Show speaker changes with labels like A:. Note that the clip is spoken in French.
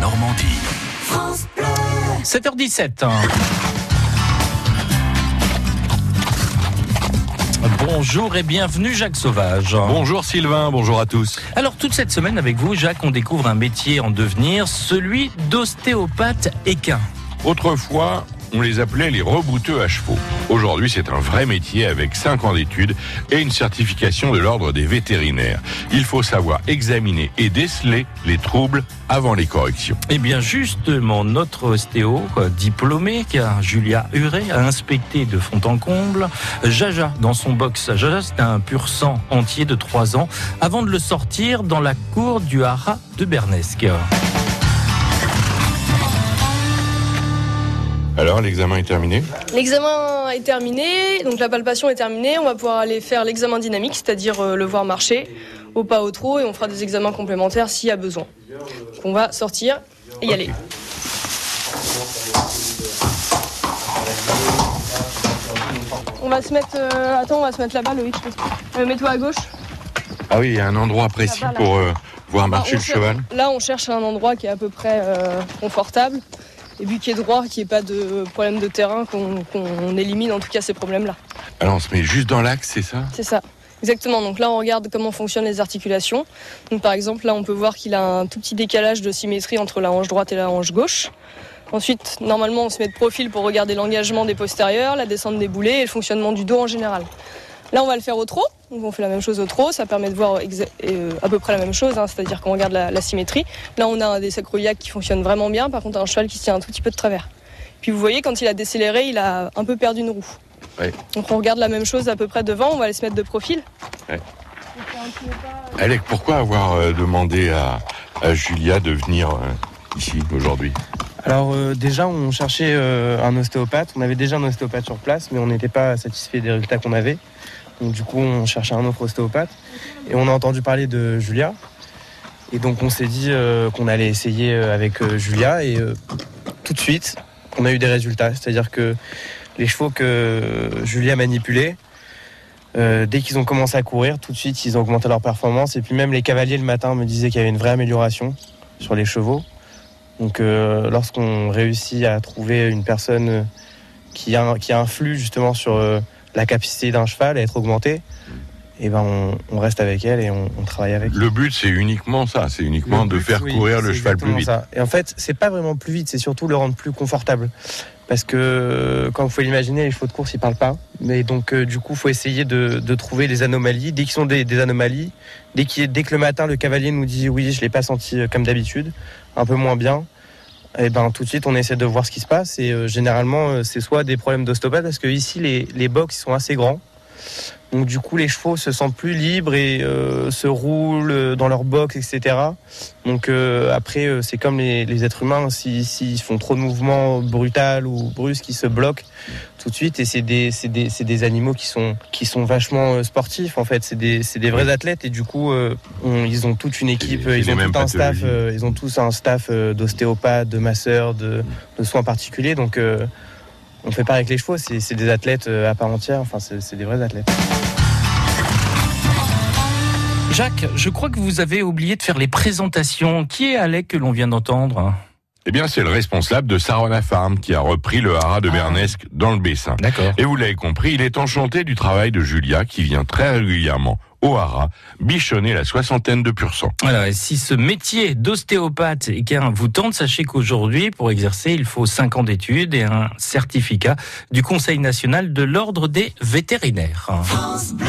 A: Normandie.
B: 7h17. Bonjour et bienvenue Jacques Sauvage.
C: Bonjour Sylvain, bonjour à tous.
B: Alors toute cette semaine avec vous Jacques, on découvre un métier en devenir, celui d'ostéopathe équin.
C: Autrefois, on les appelait les rebouteux à chevaux. Aujourd'hui, c'est un vrai métier avec 5 ans d'études et une certification de l'ordre des vétérinaires. Il faut savoir examiner et déceler les troubles avant les corrections.
B: Eh bien justement, notre ostéo euh, diplômé, car Julia Huré, a inspecté de fond en comble Jaja dans son box. Jaja, c'est un pur sang entier de 3 ans, avant de le sortir dans la cour du haras de Bernesque.
C: Alors, l'examen est terminé
D: L'examen est terminé, donc la palpation est terminée. On va pouvoir aller faire l'examen dynamique, c'est-à-dire euh, le voir marcher au pas au trot, et on fera des examens complémentaires s'il y a besoin. Donc on va sortir et y aller. On va se mettre. euh, attends, on va se mettre là-bas, Loïc. Euh, Mets-toi à gauche.
C: Ah oui, il y a un endroit précis
D: là.
C: pour euh, voir marcher
D: Ah,
C: le cheval.
D: Là, on cherche un endroit qui est à peu près confortable. Et puis qui est droit, qui n'y ait pas de problème de terrain, qu'on élimine en tout cas ces problèmes-là.
C: Alors, on se met juste dans l'axe, c'est ça?
D: C'est ça. Exactement. Donc là, on regarde comment fonctionnent les articulations. Donc par exemple, là, on peut voir qu'il a un tout petit décalage de symétrie entre la hanche droite et la hanche gauche. Ensuite, normalement, on se met de profil pour regarder l'engagement des postérieurs, la descente des boulets et le fonctionnement du dos en général. Là, on va le faire au trot. Donc on fait la même chose au trot. Ça permet de voir euh, à peu près la même chose, hein, c'est-à-dire qu'on regarde la, la symétrie. Là, on a un des sacroiliacs qui fonctionne vraiment bien. Par contre, un cheval qui se tient un tout petit peu de travers. Puis vous voyez, quand il a décéléré, il a un peu perdu une roue.
C: Ouais.
D: Donc on regarde la même chose à peu près devant. On va aller se mettre de profil.
C: Alec, pourquoi avoir euh, demandé à, à Julia de venir euh, ici aujourd'hui?
E: Alors euh, déjà, on cherchait euh, un ostéopathe. On avait déjà un ostéopathe sur place, mais on n'était pas satisfait des résultats qu'on avait. Donc du coup, on cherchait un autre ostéopathe. Et on a entendu parler de Julia. Et donc on s'est dit euh, qu'on allait essayer avec Julia. Et tout de suite, on a eu des résultats. C'est-à-dire que les chevaux que Julia manipulait, dès qu'ils ont commencé à courir, tout de suite, ils ont augmenté leur performance. Et puis même les cavaliers le matin me disaient qu'il y avait une vraie amélioration sur les chevaux. Donc euh, lorsqu'on réussit à trouver une personne qui, a, qui influe justement sur euh, la capacité d'un cheval à être augmentée, et ben on, on reste avec elle et on, on travaille avec.
C: Le but, c'est uniquement ça, c'est uniquement
E: Le
C: de
E: but,
C: faire
E: oui,
C: courir le cheval plus vite.
E: ça. Et en fait, c'est pas vraiment plus vite, c'est surtout le rendre plus confortable. Parce que, euh, comme vous pouvez l'imaginer, les chevaux de course, ils parlent pas. Mais donc, euh, du coup, faut essayer de, trouver les anomalies. Dès qu'ils sont des, anomalies, dès, que le matin, le cavalier nous dit oui, je l'ai pas senti euh, comme d'habitude, un peu moins bien, et ben tout de suite, on essaie de voir ce qui se passe. Et généralement, c'est soit des problèmes d'ostéopathe, parce que ici, les, les box sont assez grands. Donc du coup, les chevaux se sentent plus libres et euh, se roulent dans leur box, etc. Donc euh, après, euh, c'est comme les, les êtres humains, s'ils s'ils font trop de mouvements brutaux ou brusques, ils se bloquent tout de suite. Et c'est des, animaux qui sont, qui sont vachement sportifs, en fait. C'est des, vrais athlètes et du coup, euh, on- ils ont toute une équipe, ils ont tout un staff, ils ont tous un staff d'ostéopathes, de masseurs, de, de soins particuliers. Donc on fait pas avec les chevaux, c'est des athlètes euh, à part entière, enfin c'est des vrais athlètes.
B: Jacques, je crois que vous avez oublié de faire les présentations. Qui est Alec que l'on vient d'entendre?
C: Eh bien, c'est le responsable de Sarona Farm qui a repris le haras de
B: Ah.
C: Bernesque dans le Bessin.
B: D'accord.
C: Et vous l'avez compris, il est enchanté du travail de Julia qui vient très régulièrement au haras bichonner la soixantaine de pur sang.
B: Voilà, et si ce métier d'ostéopathe équin vous tente, sachez qu'aujourd'hui, pour exercer, il faut 5 ans d'études et un certificat du Conseil national de l'ordre des vétérinaires.
A: France Bleu.